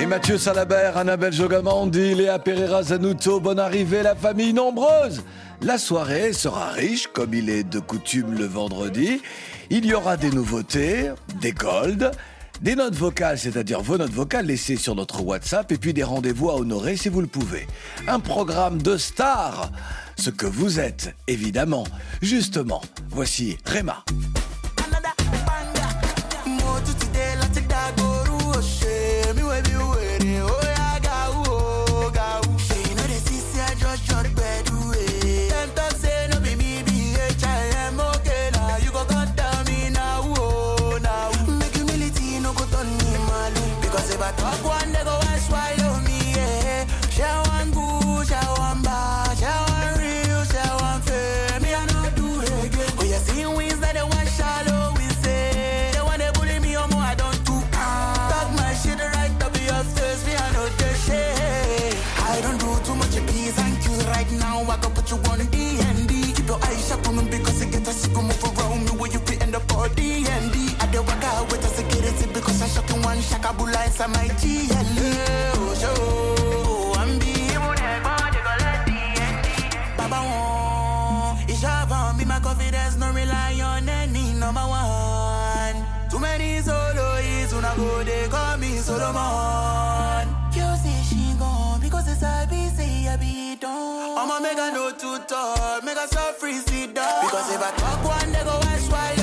Et Mathieu Salabert, Annabelle Jogamandi, Léa Pereira Zanuto, bonne arrivée, la famille nombreuse. La soirée sera riche, comme il est de coutume le vendredi. Il y aura des nouveautés, des golds, des notes vocales, c'est-à-dire vos notes vocales laissées sur notre WhatsApp, et puis des rendez-vous à honorer si vous le pouvez. Un programme de stars, ce que vous êtes, évidemment. Justement, voici Réma. Kabula inside my GLE. Oh, show. I'm be Baba won. It's avant me, my confidence, no rely on any number one. Too many soloists, when I go, they call me Solomon. You say she gone because it's a busy, I be done. I'ma make a no talk, make a so free down. Because if I talk one, they go and swallow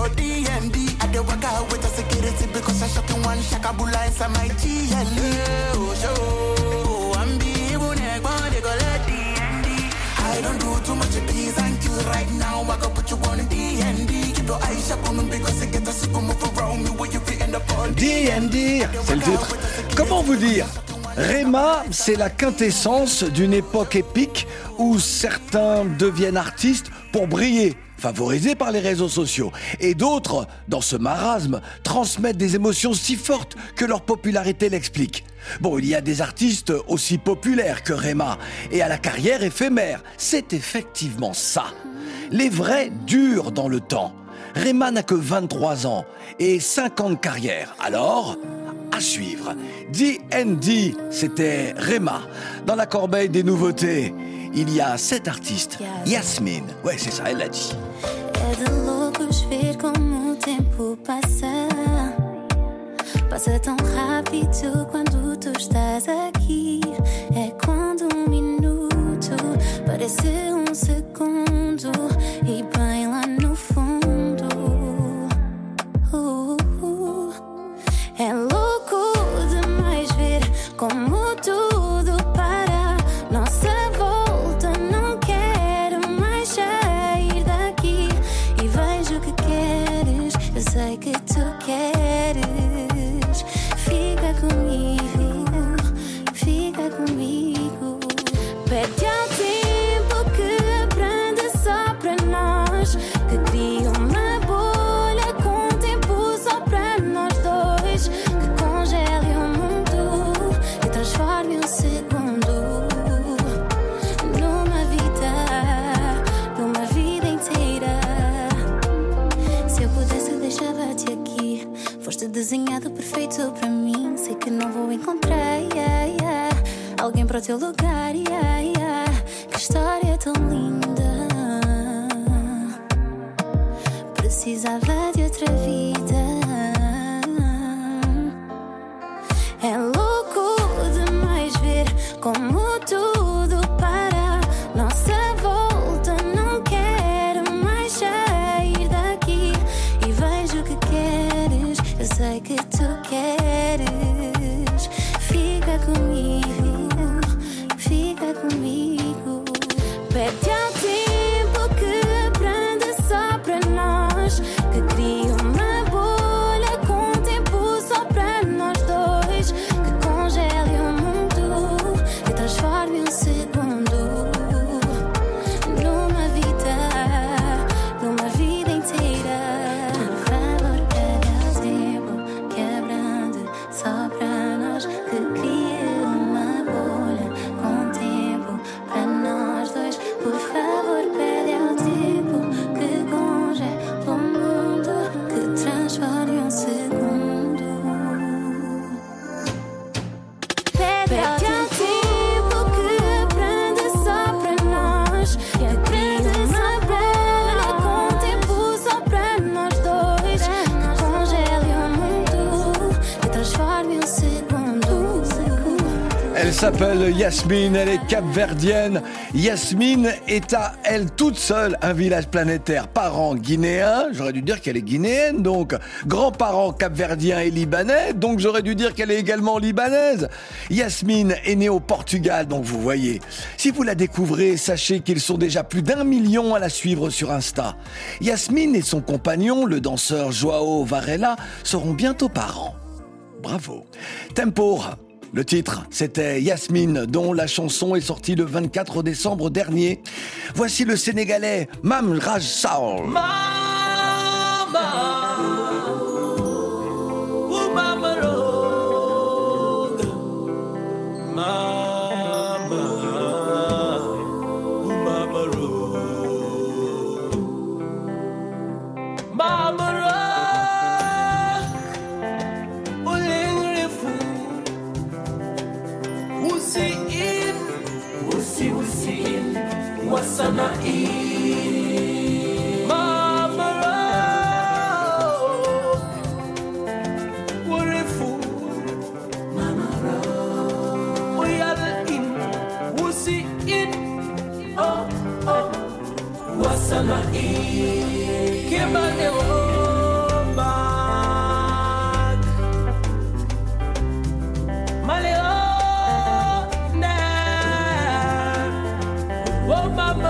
body and D. I do work out with the security because I shot in one shakabula inside my GLE. Oh, show. I'm be neck, but they go let D&D. I don't do too much peace and you right now. I go put you on D&D. Keep your eyes shut on them because it get a sick move around me where you fit in the body. D&D, c'est le titre. Comment vous dire Réma, c'est la quintessence d'une époque épique où certains deviennent artistes pour briller, favorisés par les réseaux sociaux, et d'autres, dans ce marasme, transmettent des émotions si fortes que leur popularité l'explique. Bon, il y a des artistes aussi populaires que Réma, et à la carrière éphémère. C'est effectivement ça. Les vrais durent dans le temps. Réma n'a que 23 ans et 5 ans de carrière. Alors, à suivre. D&D, c'était Réma. Dans la corbeille des nouveautés, il y a sept artistes. Yasmine, ouais c'est ça, elle l'a dit. Passa tão rápido quando tu estás aqui. É quando um minuto parece um segundo. conmigo. O teu lugar. Yeah, yeah. Que história tão linda. Precisava Yasmine, elle est capverdienne. Yasmine est à elle toute seule un village planétaire. Parents guinéens, j'aurais dû dire qu'elle est guinéenne donc. Grands-parents capverdiens et libanais, donc j'aurais dû dire qu'elle est également libanaise. Yasmine est née au Portugal, donc vous voyez. Si vous la découvrez, sachez qu'ils sont déjà plus d'un million à la suivre sur Insta. Yasmine et son compagnon, le danseur Joao Varela, seront bientôt parents. Bravo. Tempo. Le titre, c'était Yasmine, dont la chanson est sortie le 24 décembre dernier. Voici le Sénégalais Mam Raj Saul. Oh, mama E. Mama We are the in. Wusi in. Oh, oh. Wasama E. Kebane wo. Mama. mama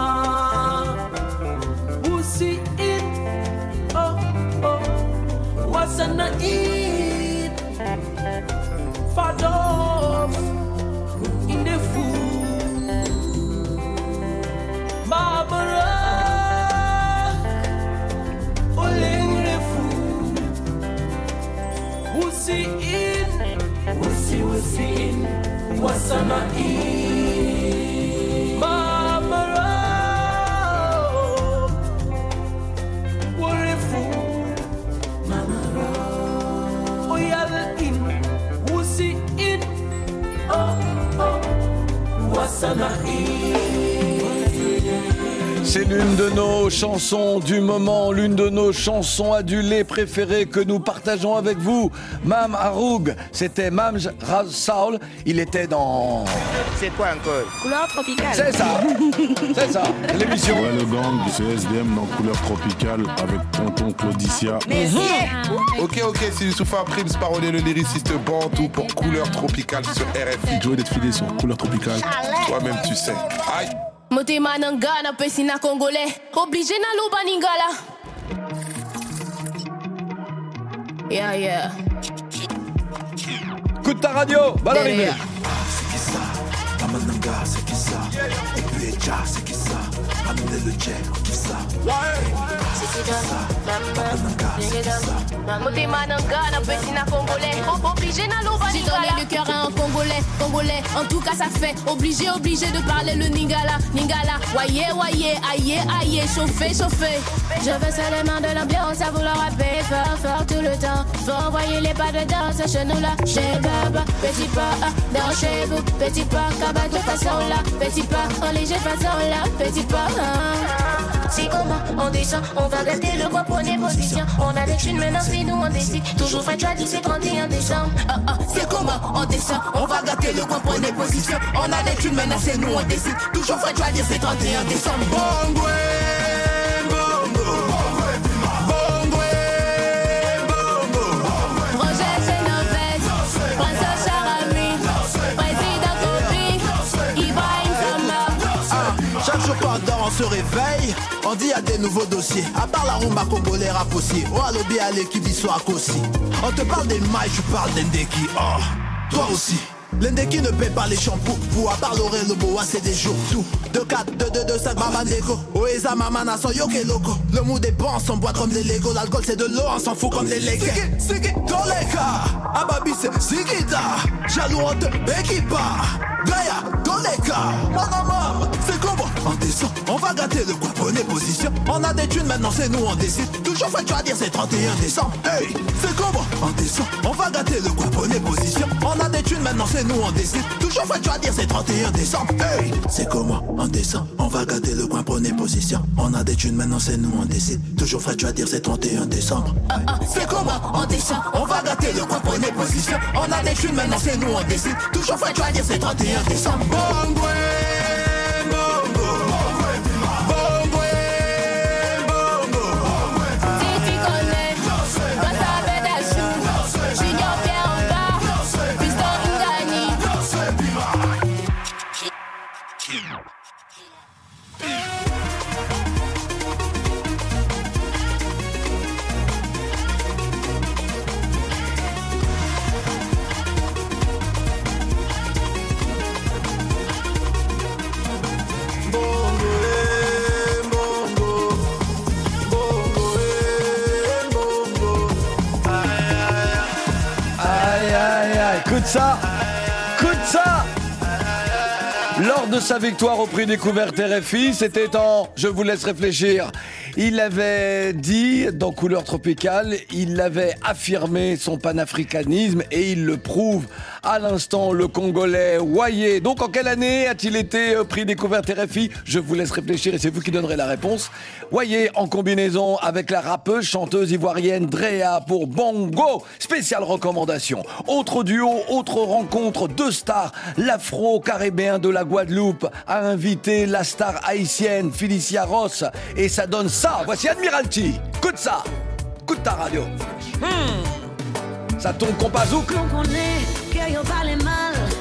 nos chansons du moment, l'une de nos chansons adulées préférées que nous partageons avec vous. Mam Haroug, c'était Mam Raz Saul. Il était dans. C'est quoi encore? Couleur tropicale. C'est ça, c'est ça, l'émission. Ouais, le gang, c'est SDM dans couleur tropicale avec tonton Claudicia. Ok, ok, c'est Youssoufa Prims, parolier le lyriciste Bantou pour Couleur Tropicale sur RFI. Joie d'être filé sur couleur tropicale. Toi-même, tu sais. Aïe Motema pesina congolais Obligé na luba ningala. Yeah yeah. Coup de ta radio, bonne arrivée. Derrière. Motema nangana pesina congolais Obligé na luba J'ai donné le cœur à un congolais Congolais. En tout cas ça fait Obligé obligé de parler le ningala Ningala. Waye waye aïe aïe Chauffé chauffé. Je veux seulement de l'ambiance à vouloir rapper fort fort tout le temps. Faut envoyer les pas de danse chez nous là. Chez Baba Petit pas ah, dans chez vous Petit pas cabane de façon là Petit pas en léger façon là Petit pas. C'est comment on descend, on va gâter le bois, prenez position. On a des thunes, maintenant c'est nous on décide. Toujours fait choix c'est 31 décembre. Ah, ah, c'est comment on descend, on va gâter le bois, prenez position. On a des thunes, maintenant c'est nous on décide. Toujours fait choix c'est 31 décembre. Se réveille, on dit a des nouveaux dossiers. À part la rumba congolais rap aussi. Oh, à lobby à l'équipe, ils sont à Kossi. On te parle des mailles, je parle d'Endeki. Oh, toi aussi. L'Endeki ne paie pas les shampoings. Pour à part l'oreille, le boa, c'est des jours. Tout. 2, 4, 2, 2, 2, 5, maman déco. Oeza, mamana, son yoke loco. Le est bon, on s'emboîte comme des Lego. L'alcool, c'est de l'eau, on s'en fout comme des Legos. Sigi, Doleka. Ababi, c'est Sigida. Jaloux, on te pas. Gaïa, Doleka. Manama, c'est comment On descend, on va gâter le quoi, prenez position. On a des thunes, maintenant c'est nous, on décide. Toujours fait, tu vas dire, c'est 31 décembre. Hey, c'est comment On descend, on va gâter le quoi, prenez position. On a des thunes, maintenant c'est nous, on décide. Toujours fait, tu vas dire, c'est 31 décembre. Hey, c'est comment On descend, on va gâter le coin, prenez position. On a des thunes, maintenant c'est nous, on décide. Toujours fait, tu vas dire, c'est 31 décembre. C'est comment On descend, on va gâter le coin, prenez position. On a des thunes, maintenant c'est nous, on décide. Toujours fait, tu vas dire, c'est 31 décembre. Bongo, bongo. Victoire au prix découverte RFI, c'était en... Je vous laisse réfléchir. Il avait dit, dans Couleur Tropicale, il avait affirmé son panafricanisme et il le prouve à l'instant, le Congolais Wayé. Donc en quelle année a-t-il été euh, prix découverte RFI Je vous laisse réfléchir et c'est vous qui donnerez la réponse. Wayé en combinaison avec la rappeuse chanteuse ivoirienne Drea pour Bongo. Spéciale recommandation. Autre duo, autre rencontre, deux stars. L'afro-caribéen de la Guadeloupe a invité la star haïtienne Felicia Ross et ça donne ça. Voici Admiralty. Écoute ça. Écoute ta radio. Hmm. Ça tombe compazouk. Non connaît que yo parle mal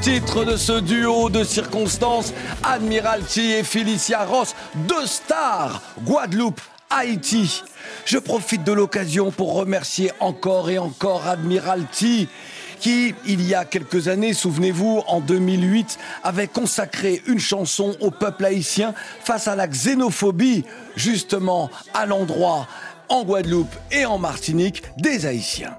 titre de ce duo de circonstances. Admiralty et Felicia Ross, deux stars, Guadeloupe, Haïti. Je profite de l'occasion pour remercier encore et encore Admiralty qui, il y a quelques années, souvenez-vous, en 2008, avait consacré une chanson au peuple haïtien face à la xénophobie, justement à l'endroit, en Guadeloupe et en Martinique, des Haïtiens.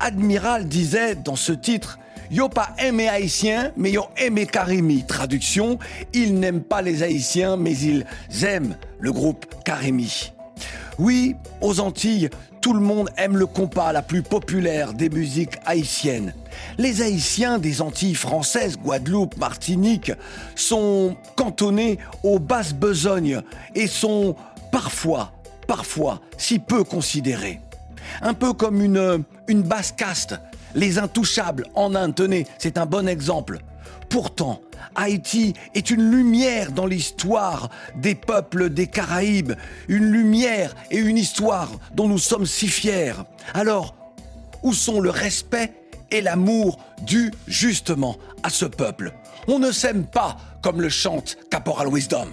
Admiral disait dans ce titre Yo pas aimé haïtien, mais yo aimé Karimi. Traduction, ils n'aiment pas les haïtiens, mais ils aiment le groupe Karimi. Oui, aux Antilles, tout le monde aime le compas, la plus populaire des musiques haïtiennes. Les Haïtiens des Antilles françaises, Guadeloupe, Martinique, sont cantonnés aux basses besognes et sont parfois, parfois, si peu considérés. Un peu comme une, une basse caste, les intouchables en Inde, tenez, c'est un bon exemple. Pourtant, Haïti est une lumière dans l'histoire des peuples des Caraïbes, une lumière et une histoire dont nous sommes si fiers. Alors, où sont le respect et l'amour dus justement à ce peuple? On ne s'aime pas comme le chante Caporal Wisdom.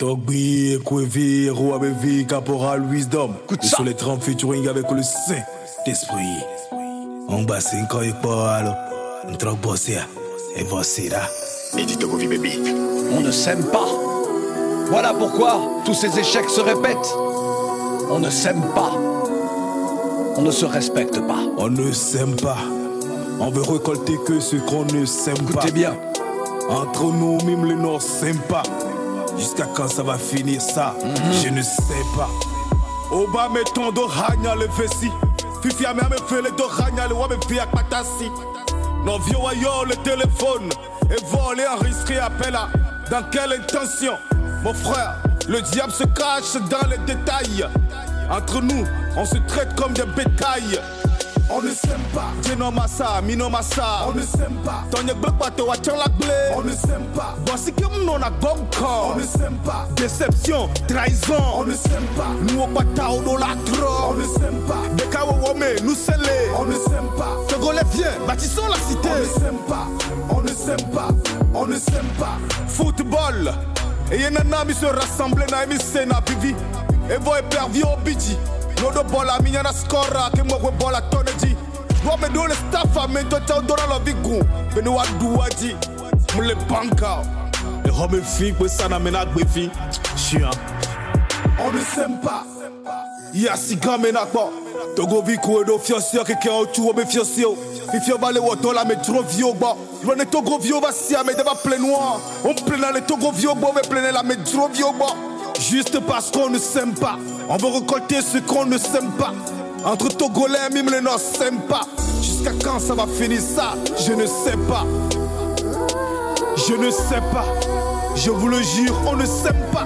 Togbi, Kwevi, Rouabevi, Caporal Wisdom. Et ça. sur les 30 featuring avec le Saint-Esprit. On bat 5 ans et pas alors. On troque bossé. Et voici là. Et dit Togovi baby. On ne s'aime pas. Voilà pourquoi tous ces échecs se répètent. On ne s'aime pas. On ne se respecte pas. On ne s'aime pas. On veut récolter que ce qu'on ne s'aime pas. Écoutez bien. Entre nous, même les Nord s'aiment pas. Jusqu'à quand ça va finir ça? Je ne sais pas. Oba mettons de ragna le vessi. Fifi a même fait le do le wabe fi ak patasi. Non vieux ayo le téléphone. Et voler, enregistrer, appel à. Dans quelle intention? Mon frère, le diable se cache dans les détails. Entre nous, on se traite comme des bétails. On ne s'aime pas. Dino massa, mino massa. On ne s'aime pas. Tonye blok bato wachon la blé. On ne s'aime pas. Voici que mon a bon corps. On ne s'aime pas. Déception, trahison. On ne s'aime pas. Nous au bata au la On ne s'aime pas. Beka wome, nous scellés. On ne s'aime pas. Togolais viens, bâtissons la cité. On ne s'aime pas. On ne s'aime pas. On ne s'aime pas. Football. Et y'en a mis se rassembler na emi sena bivi. Et voye pervi au bidji. Nodo bola minya na skora ke mwe bola toneji. Wa me do le staff a me to chao dora lo vigu. Beni wa duwaji. Mule banka. Et home fi kwe sana me na gbe fi. Chien. On ne s'aime pas. Ya siga me na kwa. Togo vi kwe do fiosio ke ke o chu o be fiosio. Fifio ba le woto la me tro vio gba. Lone togo vio va si a me deva plein noir. On plein le togo vio on veut plein la me tro vio gba. Juste parce qu'on ne s'aime pas. On veut récolter ce qu'on ne s'aime pas. Entre Togolais, même les Nord s'aiment pas. Jusqu'à quand ça va finir ça? Je ne sais pas. Je ne sais pas. Je vous le jure, on ne s'aime pas.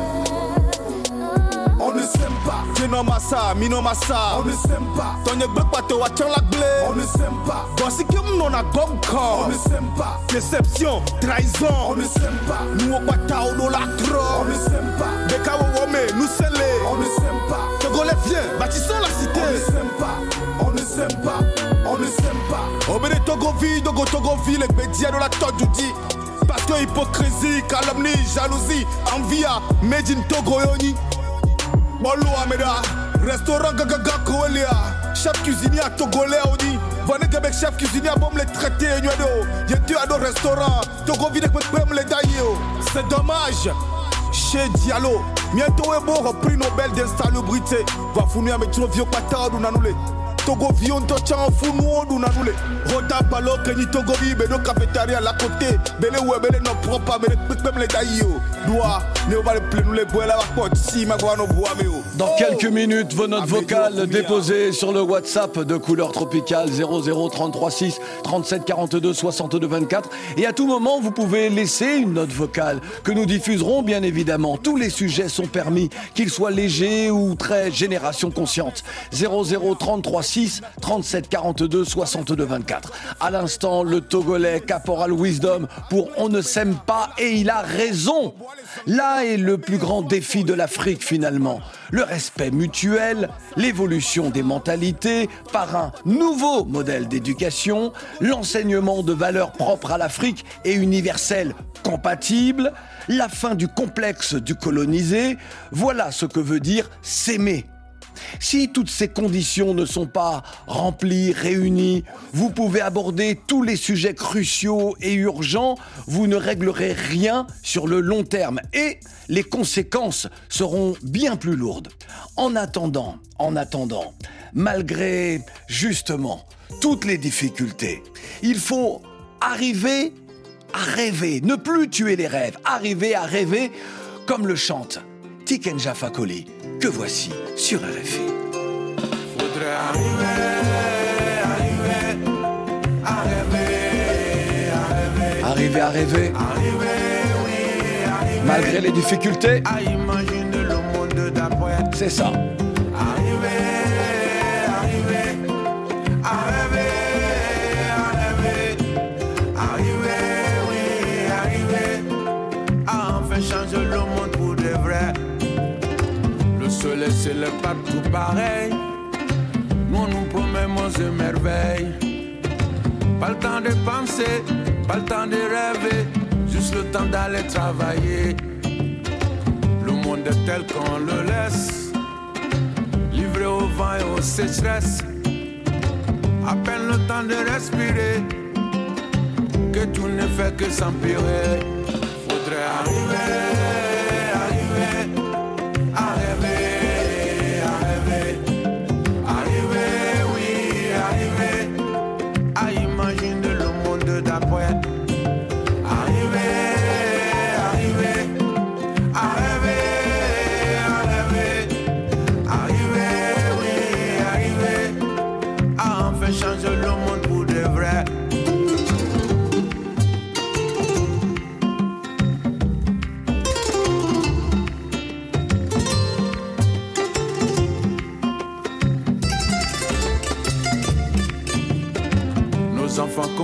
On ne s'aime pas. Dino massa, mino massa. On ne s'aime pas. Tonye blok bato wachon la blé. On ne s'aime pas. Voici que mon a corps. On ne s'aime pas. Déception, trahison. On ne s'aime pas. Nous au bata au la On ne s'aime pas. Beka wome, nous scellés. On ne s'aime pas. Togolais viens, bâtissons la cité. On ne s'aime pas. On ne s'aime pas. On ne s'aime pas. Obédé Togovi, Dogo Togovi, les médias de la Todjoudi. Parce que hypocrisie, calomnie, jalousie, envie, made in Togo Bolo Ameda, restaurant Gagaga Koelia, chef cuisinier Togolais Audi. Venez Québec, chef cuisinier bombe les traiter, Nuedo. Y'a deux à nos restaurants, Togo vide avec même les daïos. C'est dommage. Chez Diallo, bientôt est bon, repris Nobel d'insalubrité. Va fournir mes trop vieux patards ou nanoulé. Togo vion to chan funu odu nanule. Rota palo kenyi Togo vi bedo cafétéria la côté. Bele ou bele no propre bele même les daïo. Doa, ne va le plein les bois la porte si ma guano bois meo. Dans quelques minutes, vos notes vocales déposées sur le WhatsApp de Couleur Tropicale 00336 37 42 62 24. Et à tout moment, vous pouvez laisser une note vocale que nous diffuserons bien évidemment. Tous les sujets sont permis, qu'ils soient légers ou très génération consciente. 00336 06 37 42 62 24. À l'instant, le Togolais Caporal Wisdom pour On ne s'aime pas et il a raison. Là est le plus grand défi de l'Afrique finalement. Le respect mutuel, l'évolution des mentalités par un nouveau modèle d'éducation, l'enseignement de valeurs propres à l'Afrique et universelles compatibles, la fin du complexe du colonisé, voilà ce que veut dire s'aimer. Si toutes ces conditions ne sont pas remplies, réunies, vous pouvez aborder tous les sujets cruciaux et urgents, vous ne réglerez rien sur le long terme et les conséquences seront bien plus lourdes. En attendant, en attendant, malgré justement toutes les difficultés, il faut arriver à rêver, ne plus tuer les rêves, arriver à rêver comme le chante Tikenja Fakoli, que voici sur RFI. Faudrait arriver, arriver, à rêver, à rêver. Arriver à rêver, oui, arriver. malgré les difficultés, À imaginer le monde d'après. c'est ça. Arriver, arriver, à Soleil, c'est le partout pareil. Nous nous promettons de merveilles. Pas le temps de penser, pas le temps de rêver. Juste le temps d'aller travailler. Le monde est tel qu'on le laisse livré au vent et aux sécheresses. À peine le temps de respirer, que tout ne fait que s'empirer.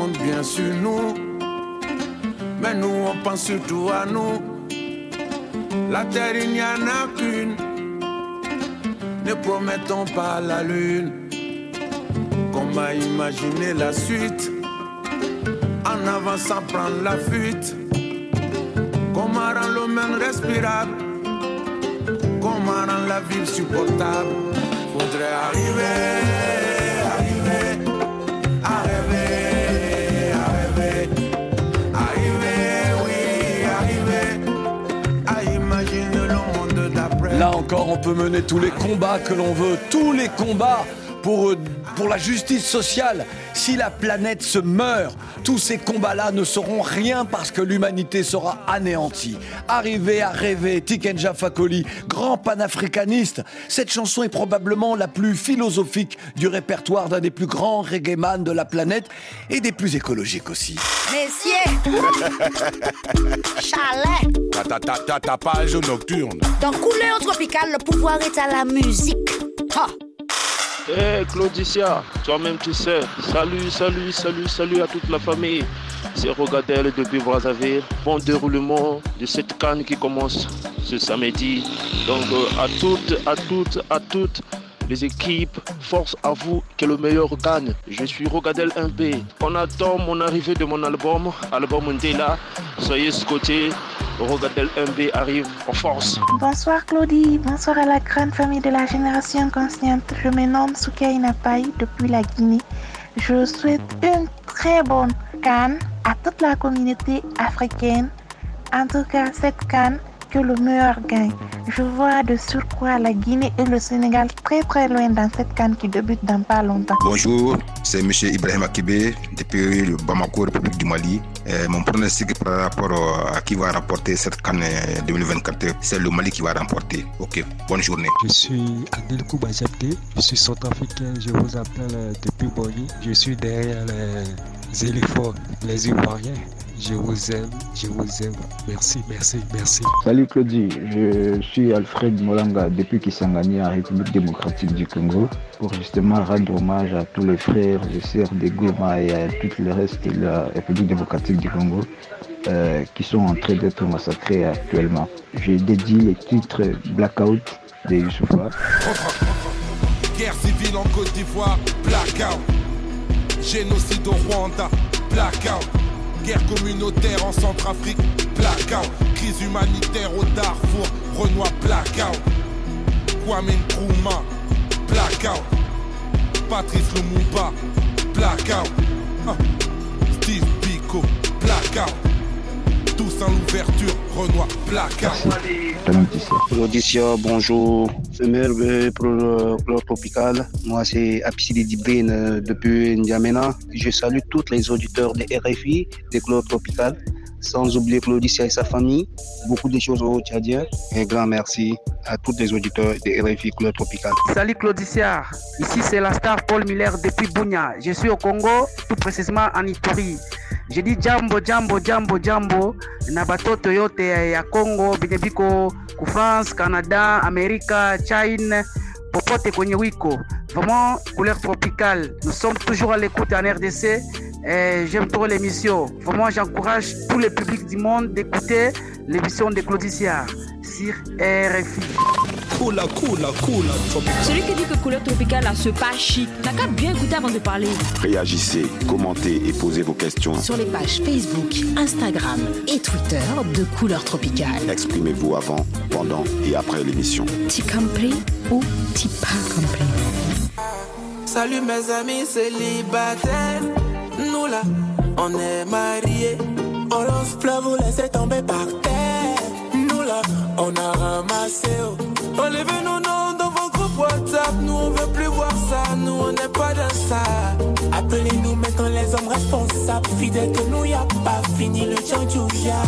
Bien sur nous, mais nous on pense surtout à nous. La terre il n'y en a qu'une. Ne promettons pas la lune. Comment imaginer la suite? En avançant prendre la fuite Comment rendre le monde respirable? Comment rendre la vie supportable? Faudrait arriver, Là encore, on peut mener tous les combats que l'on veut, tous les combats pour, euh, la justice sociale. Si la planète se meurt, tous ces combats-là ne seront rien parce que l'humanité sera anéantie. Arriver à rêver, Tikenja Fakoli, grand panafricaniste. Cette chanson est probablement la plus philosophique du répertoire d'un des plus grands reggaeman de la planète et des plus écologiques aussi. Messieurs, chalet, Ta, ta, ta, ta, ta page nocturne. dans couleur tropicale, le pouvoir est à la musique. Ha. Hey Claudicia, toi-même tu sais. Salut, salut, salut, salut à toute la famille. C'est Rogadel depuis Brazzaville. Bon déroulement de cette canne qui commence ce samedi. Donc euh, à toutes, à toutes, à toutes les équipes, force à vous que le meilleur gagne. Je suis Rogadel 1B. On attend mon arrivée de mon album, album Ndela. Soyez scottés. Rogadel 1B arrive en force. Bonsoir Claudie, bonsoir à la grande famille de la génération consciente. Je me nomme Soukaina Paye depuis la Guinée. Je souhaite une très bonne canne à toute la communauté africaine. En tout cas, cette canne, que le meilleur gagne. Je vois de surcroît la Guinée et le Sénégal très très loin dans cette canne qui débute dans pas longtemps. Bonjour, c'est M. Ibrahim Akibé depuis le Bamako, République du Mali. Euh, mon pronostic par rapport à qui va remporter cette canne euh, 2024, c'est le Mali qui va remporter. Ok, bonne journée. Je suis Adil Koubajabde, je suis centrafricain, je vous appelle euh, depuis Boni. Je suis derrière les éléphants, les Ivoiriens. Je vous aime, je vous aime. Merci, merci, merci. Salut Claudie, je suis Alfred Molanga depuis Kisangani en République démocratique du Congo pour justement rendre hommage à tous les frères et sœurs de Goma et à tout le reste de la République démocratique du Congo euh, qui sont en train d'être massacrés actuellement. Je dédie le titre Blackout de Youssoufa. Guerre civile en Côte d'Ivoire, blackout. Génocide au Rwanda, blackout. Guerre communautaire en Centrafrique, blackout. Crise humanitaire au Darfour, Renoir, blackout. Kwame Nkrumah, blackout. Patrice Lumumba, blackout. Ah. Steve Biko, blackout. Tous en l'ouverture, Renoir, blackout. Claudicia, bonjour. Semeur pour le Club Tropical. Moi, c'est Apsidi Dibrine euh, depuis N'Djamena. Je salue tous les auditeurs de RFI, des Club Tropical. Sans oublier Claudicia et sa famille. Beaucoup de choses au Tchadien. Un grand merci à tous les auditeurs de RFI Club Tropical. Salut Claudicia, ici c'est la star Paul Miller depuis Bunya. Je suis au Congo, tout précisément en Ituri. Je dis jambo jambo jambo jambo na batoto yote ya Congo benye France, Canada, Amerika, China popote kwenye. Vraiment couleur tropicale. Nous sommes toujours à l'écoute en RDC. J'aime trop l'émission. Vraiment, j'encourage tous les publics du monde d'écouter l'émission de Claudicia sur RFI. Cool, cool, cool, Celui qui dit que couleur tropicale a ce pas chic, n'a qu'à bien écouter avant de parler. Réagissez, commentez et posez vos questions. Sur les pages Facebook, Instagram et Twitter de Couleur Tropicale. Exprimez-vous avant, pendant et après l'émission. T'y compris ou t'y pas compris? Salut mes amis célibataires, nous là, on est mariés. On lance plein, vous laissez tomber par terre. Nous là, on a ramassé. oh. Enlevez nos noms dans vos groupes WhatsApp. Nous on veut plus voir ça, nous on n'est pas dans ça. Appelez-nous maintenant les hommes responsables. Fidèles que nous, y a pas fini le tchandjouya.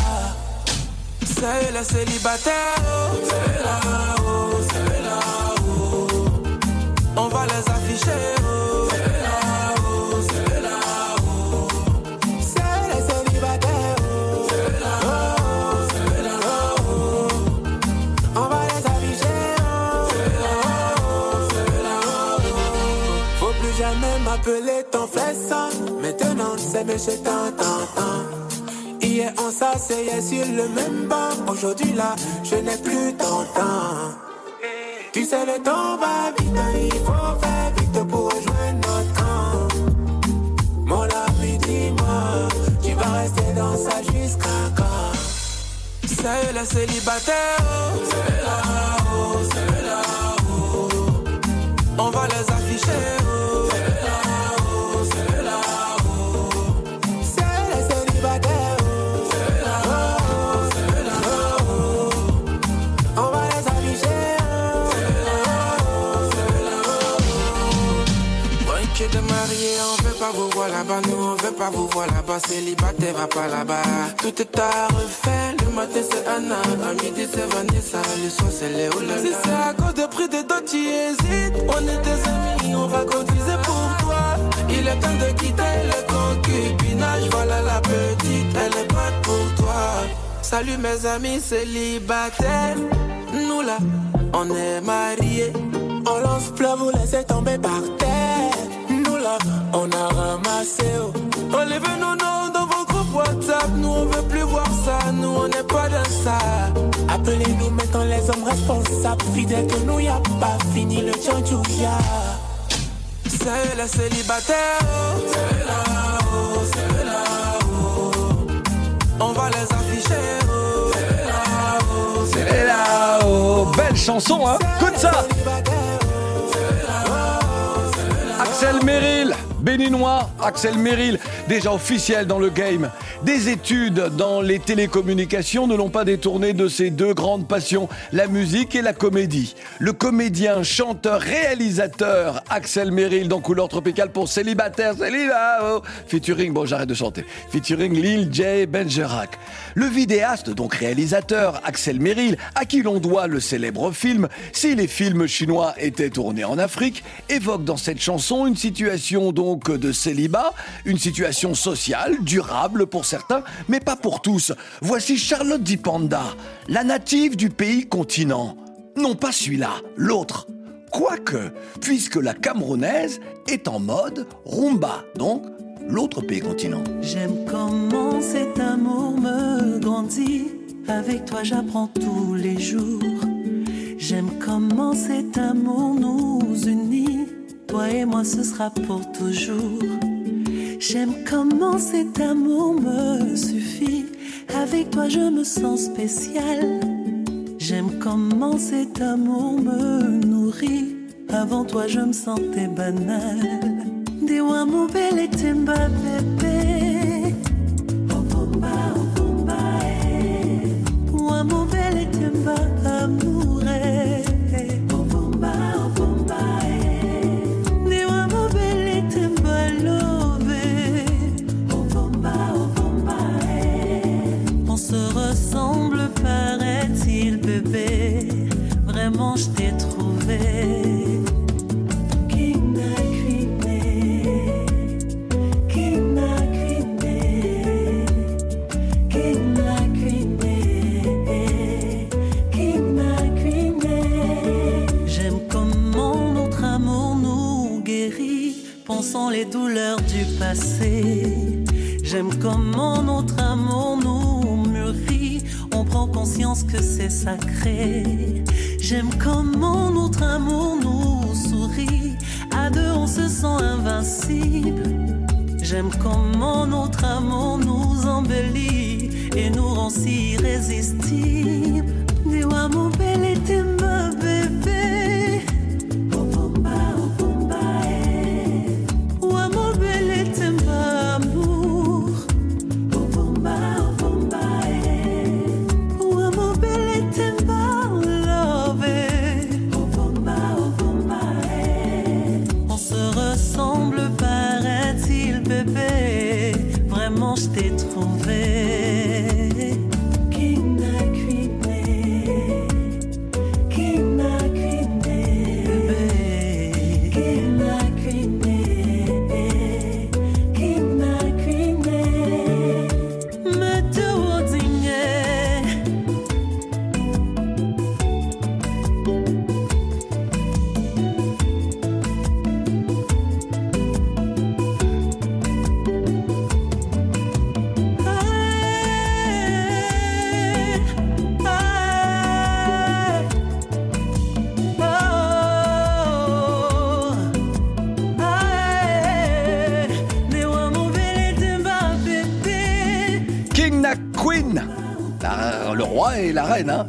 C'est les célibataires. oh. C'est là, oh, c'est là, oh. On va les afficher. oh. M'appeler ton flesso. Maintenant c'est monsieur Tantantan. Hier on s'asseyait sur le même banc. Aujourd'hui là, je n'ai plus ton temps. Tu sais le temps va vite, il faut faire vite pour rejoindre notre camp. Mon ami dis-moi, tu vas rester dans ça jusqu'à quand? C'est le célibataire, c'est là, oh, c'est là, oh. On va les afficher, là-bas, nous on veut pas vous voir là-bas, célibataire va pas là-bas. Tout est à refaire, le matin c'est Anna, à midi c'est Vanessa, le soir c'est Léo Si c'est à cause de prix de dot, tu hésites, on est tes amis, on va cotiser pour toi. Il est temps de quitter le concubinage, voilà la petite, elle est prête pour toi. Salut mes amis célibataires, nous là, on est mariés. On lance plein, vous laissez tomber par terre. On a ramassé. Oh. Enlevez nos noms dans vos groupes WhatsApp. Nous on veut plus voir ça, nous on n'est pas dans ça. Appelez-nous maintenant les hommes responsables. Fidèles que nous, y a pas fini le tchandjouya. C'est les célibataires. oh. C'est là, oh, c'est là, oh. On va les afficher. oh. C'est là, oh, C'est là, oh, belle chanson, hein ça béninois, Axel Merrill, déjà officiel dans le game. Des études dans les télécommunications ne l'ont pas détourné de ses deux grandes passions, la musique et la comédie. Le comédien, chanteur, réalisateur Axel Merrill dans Couleur Tropicale pour Célibataire, Célibat, oh, featuring, bon j'arrête de chanter, featuring Lil J. Benjerac. Le vidéaste, donc réalisateur, Axel Merrill, à qui l'on doit le célèbre film Si les films chinois étaient tournés en Afrique, évoque dans cette chanson une situation donc de célibat, une situation sociale, durable pour certains, mais pas pour tous. Voici Charlotte Dipanda, la native du pays continent. Non pas celui-là, l'autre. Quoique, puisque la camerounaise est en mode rumba, donc l'autre pays continent. J'aime comment cet amour me grandit. Avec toi, j'apprends tous les jours. J'aime comment cet amour nous unit. Toi et moi, ce sera pour toujours. J'aime comment cet amour me suffit. Avec toi, je me sens spécial. J'aime comment cet amour me nourrit. Avant toi, je me sentais banal. Dewa mon bel et temba bébé. Opomba,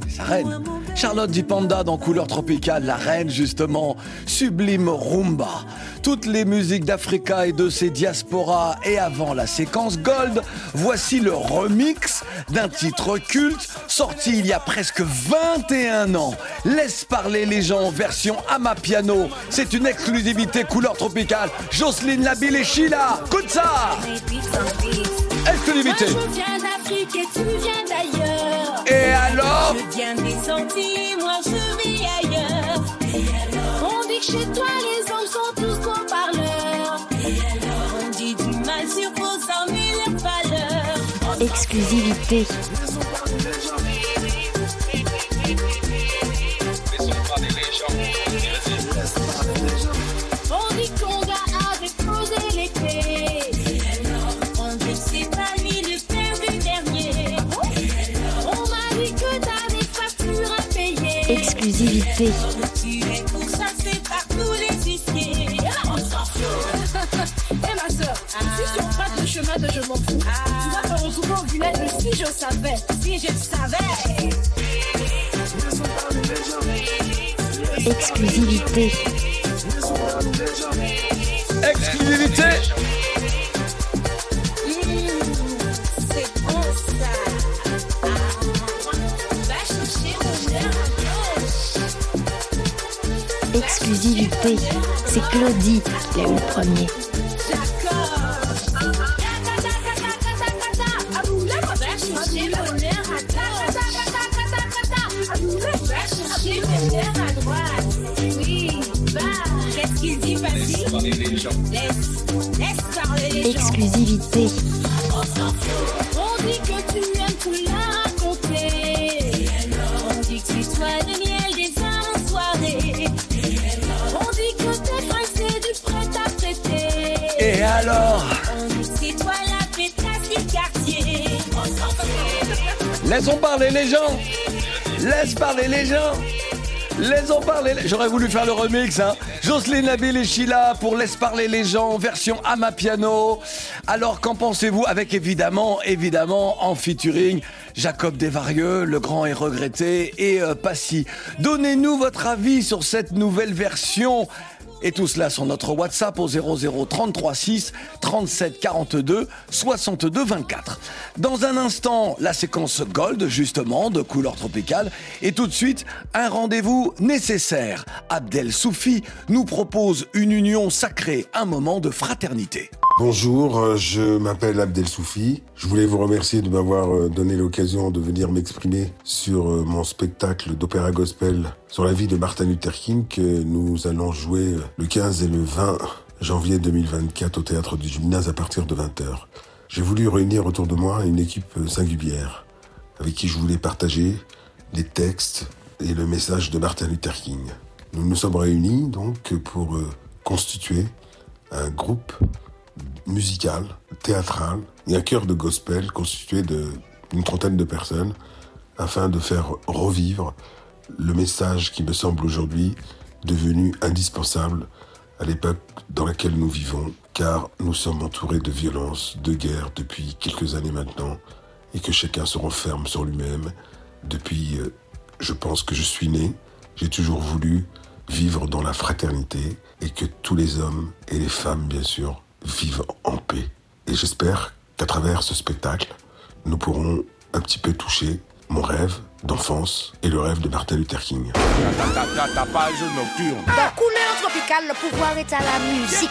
sa reine. Charlotte Dipanda dans Couleur Tropicale, la reine justement, sublime rumba. Toutes les musiques d'Africa et de ses diasporas et avant la séquence Gold, voici le remix d'un titre culte sorti il y a presque 21 ans. Laisse parler les gens, version Amapiano. C'est une exclusivité Couleur Tropicale. Jocelyne Labille et Sheila, écoute ça Moi, je viens d'Afrique et tu viens d'ailleurs. Et alors Je viens des Antilles, moi je vis ailleurs. On dit que chez toi les hommes sont tous gros parleurs. On dit du mal sur vos hommes et leurs valeurs. Exclusivité. Eh ma soeur, si tu empruntes le chemin de je m'en fous, tu vas te retrouver au village de si je savais, si je savais. Exclusivité. Exclusivité Exclusivité. C'est Claudie qui a eu le premier. Va Laissons parler les gens Laisse parler les gens Laissons parler les... J'aurais voulu faire le remix, hein Jocelyne Nabil et Sheila pour Laisse parler les gens, version à piano. Alors, qu'en pensez-vous Avec évidemment, évidemment, en featuring, Jacob Desvarieux, le grand et regretté, et euh, Passy. Donnez-nous votre avis sur cette nouvelle version. Et tout cela sur notre WhatsApp au 00 33 6 37 42 62 24. Dans un instant, la séquence Gold, justement, de couleur tropicale. Et tout de suite, un rendez-vous nécessaire. Abdel Soufi nous propose une union sacrée, un moment de fraternité. Bonjour, euh, je m'appelle Abdel Soufi. Je voulais vous remercier de m'avoir euh, donné l'occasion de venir m'exprimer sur euh, mon spectacle d'opéra gospel sur la vie de Martin Luther King que nous allons jouer le 15 et le 20 janvier 2024 au théâtre du gymnase à partir de 20h. J'ai voulu réunir autour de moi une équipe singulière avec qui je voulais partager les textes et le message de Martin Luther King. Nous nous sommes réunis donc pour constituer un groupe musical, théâtral et un chœur de gospel constitué de une trentaine de personnes afin de faire revivre le message qui me semble aujourd'hui devenu indispensable à l'époque dans laquelle nous vivons, car nous sommes entourés de violences, de guerres depuis quelques années maintenant, et que chacun se renferme sur lui-même. Depuis, euh, je pense que je suis né, j'ai toujours voulu vivre dans la fraternité, et que tous les hommes et les femmes, bien sûr, vivent en paix. Et j'espère qu'à travers ce spectacle, nous pourrons un petit peu toucher mon rêve d'enfance et le rêve de Martin Luther King. Ta page nocturne. Dans couleur tropicale, le pouvoir est à la musique.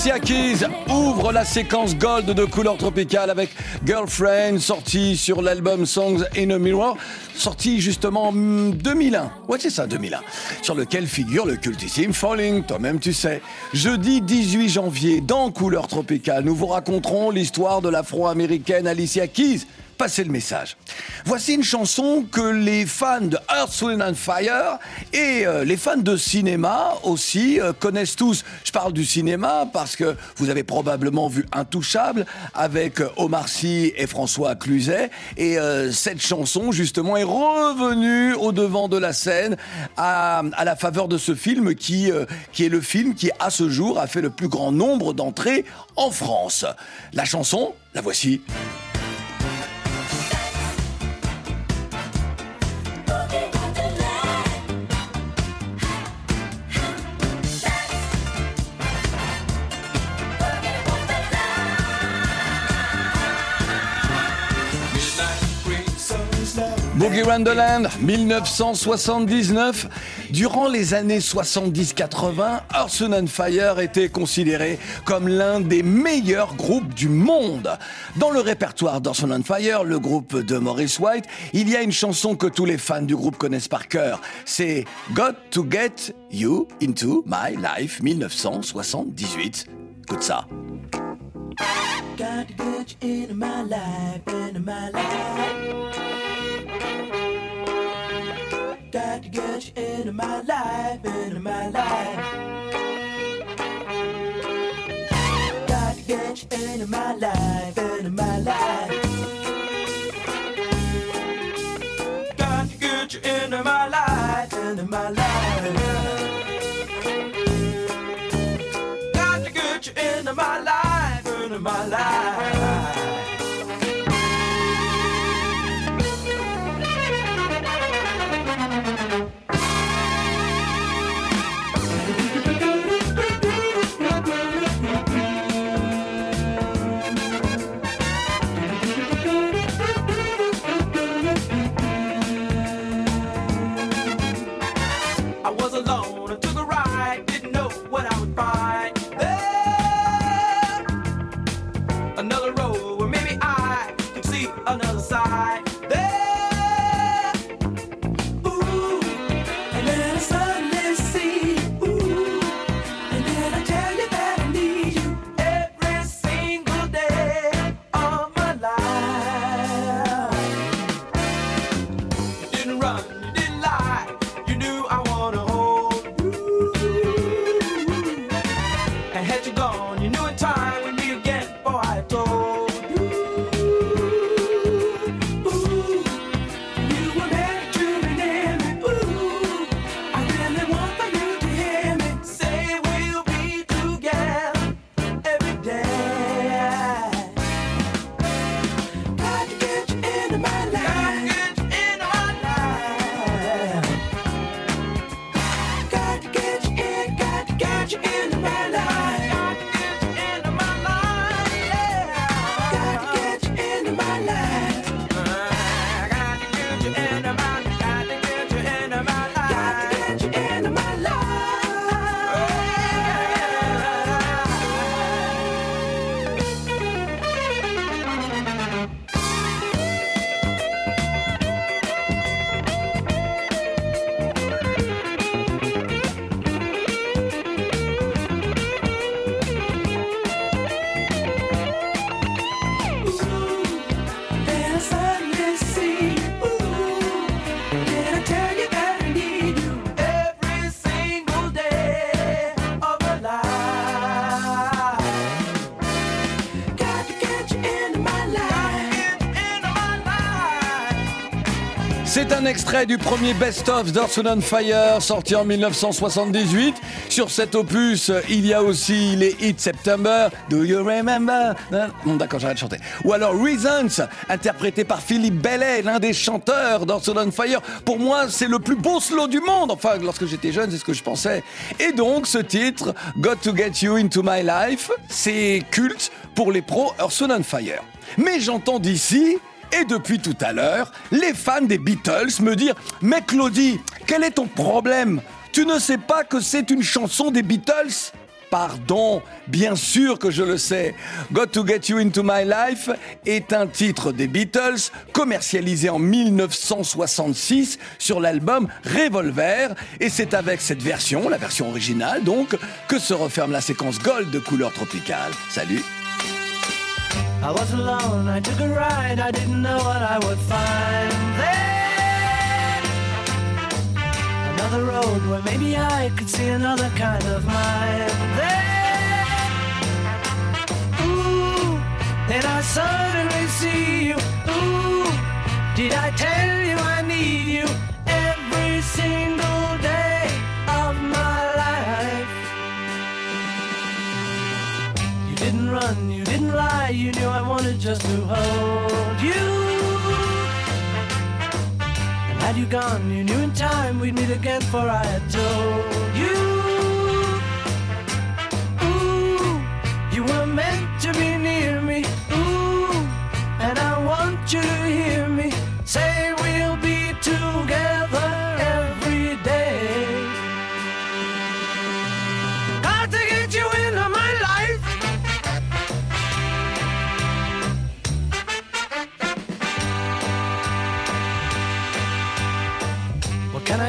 Alicia Keys ouvre la séquence gold de couleur tropicale avec Girlfriend, sorti sur l'album Songs in a Mirror, sorti justement en 2001. Ouais, c'est ça, 2001. Sur lequel figure le cultissime Falling, toi-même tu sais. Jeudi 18 janvier, dans Couleur tropicale, nous vous raconterons l'histoire de l'afro-américaine Alicia Keys. Passez le message. Voici une chanson que les fans de Earth, Wind and Fire et euh, les fans de cinéma aussi euh, connaissent tous. Je parle du cinéma parce que vous avez probablement vu Intouchable avec euh, Omar Sy et François Cluzet. Et cette chanson, justement, est revenue au devant de la scène à, à la faveur de ce film qui, qui est le film qui, à ce jour, a fait le plus grand nombre d'entrées en France. La chanson, la voici. Boogie Wonderland, 1979. Durant les années 70-80, Earth, Wind and Fire était considéré comme l'un des meilleurs groupes du monde. Dans le répertoire d'Earth, and Fire, le groupe de Maurice White, il y a une chanson que tous les fans du groupe connaissent par cœur. C'est Got to Get You Into My Life, 1978. Écoute ça. Got to get you into my life, into my life. Got to get you into my life, into my life. Got to get you into my life, into my life. Got to get you into my life, into my life. Got to get you into my life, into my life. C'est un extrait du premier best-of Wind and Fire sorti en 1978. Sur cet opus, il y a aussi les hits September, Do You Remember? Non, d'accord, j'arrête de chanter. Ou alors Reasons, interprété par Philippe Bellet, l'un des chanteurs Wind and Fire. Pour moi, c'est le plus beau slow du monde. Enfin, lorsque j'étais jeune, c'est ce que je pensais. Et donc, ce titre, Got to Get You Into My Life, c'est culte pour les pros Wind and Fire. Mais j'entends d'ici et depuis tout à l'heure, les fans des Beatles me dire Mais Claudie, quel est ton problème? Tu ne sais pas que c'est une chanson des Beatles? Pardon, bien sûr que je le sais. Got to Get You Into My Life est un titre des Beatles commercialisé en 1966 sur l'album Revolver et c'est avec cette version, la version originale donc, que se referme la séquence Gold de couleur tropicale. Salut I was alone, I took a ride, I didn't know what I would find there. Another road where maybe I could see another kind of mind there. Ooh, then I suddenly see you. Ooh, did I tell you I need you every single run, you didn't lie, you knew I wanted just to hold you. And had you gone, you knew in time we'd meet again, for I had told you.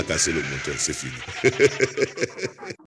A cassé le moteur, c'est fini.